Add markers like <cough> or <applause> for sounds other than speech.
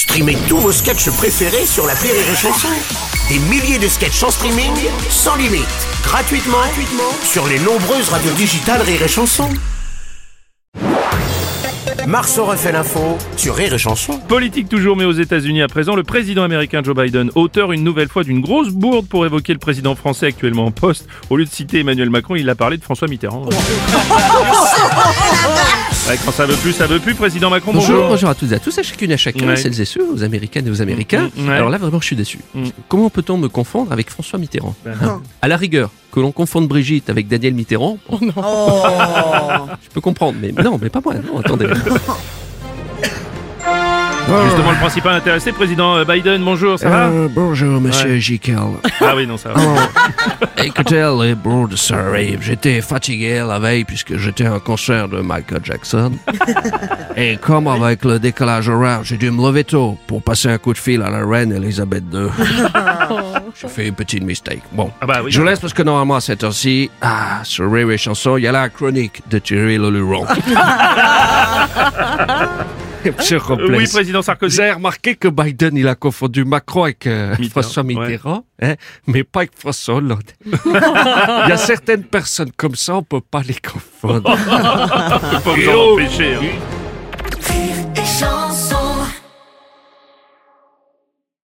Streamez tous vos sketchs préférés sur la Rire et Chanson. Des milliers de sketchs en streaming, sans limite, gratuitement, gratuitement sur les nombreuses radios digitales Rire et Chanson. Marceau refait l'info sur Rire et Chanson. Politique toujours, mais aux États-Unis à présent, le président américain Joe Biden, auteur une nouvelle fois d'une grosse bourde pour évoquer le président français actuellement en poste. Au lieu de citer Emmanuel Macron, il a parlé de François Mitterrand. <laughs> Ouais, quand ça veut plus, ça veut plus. Président Macron, Bonjour, bonjour. bonjour à toutes et à tous, à chacune et à chacun, Ouais. celles et ceux, aux Américaines et aux Américains. Mm, mm, ouais. Alors là, vraiment, je suis déçu. Mm. Comment peut-on me confondre avec François Mitterrand Ben, Hein À la rigueur, que l'on confonde Brigitte avec Daniel Mitterrand, bon, <laughs> je peux comprendre, mais non, mais pas moi, non, attendez. <laughs> Justement, le principal intéressé, président euh, Biden, bonjour, ça va Euh, bonjour, monsieur Ouais. Jekyll. Ah oui, non, ça va. <laughs> Écoutez, les ça arrive. J'étais fatigué la veille puisque j'étais à un concert de Michael Jackson. <laughs> Et comme avec le décalage horaire, j'ai dû me lever tôt pour passer un coup de fil à la reine Elisabeth II. <laughs> J'ai fait une petite mistake. Bon. Ah bah oui. Je vous laisse parce que normalement à cette heure-ci, ah, sur et Chanson, il y a la chronique de Thierry Leluron. <laughs> Monsieur Robles. Oui, président Sarkozy. Vous avez remarqué que Biden, il a confondu Macron avec euh, Mitterrand, François ouais. Mitterrand, hein, mais pas avec François Hollande. <laughs> il y a certaines personnes comme ça, on peut pas les confondre. <laughs> Faut vous en empêcher. hein.